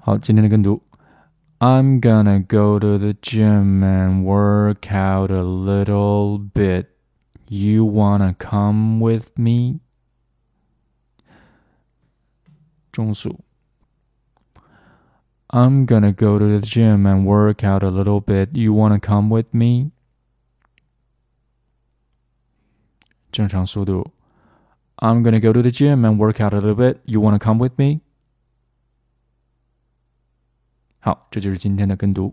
好，今天的跟读。I'm gonna go to the gym and work out a little bit. You wanna come with me? 中暑。I'm gonna go to the gym and work out a little bit. You wanna come with me? 正常速度。I'm gonna go to the gym and work out a little bit. You wanna come with me? 好，这就是今天的跟读。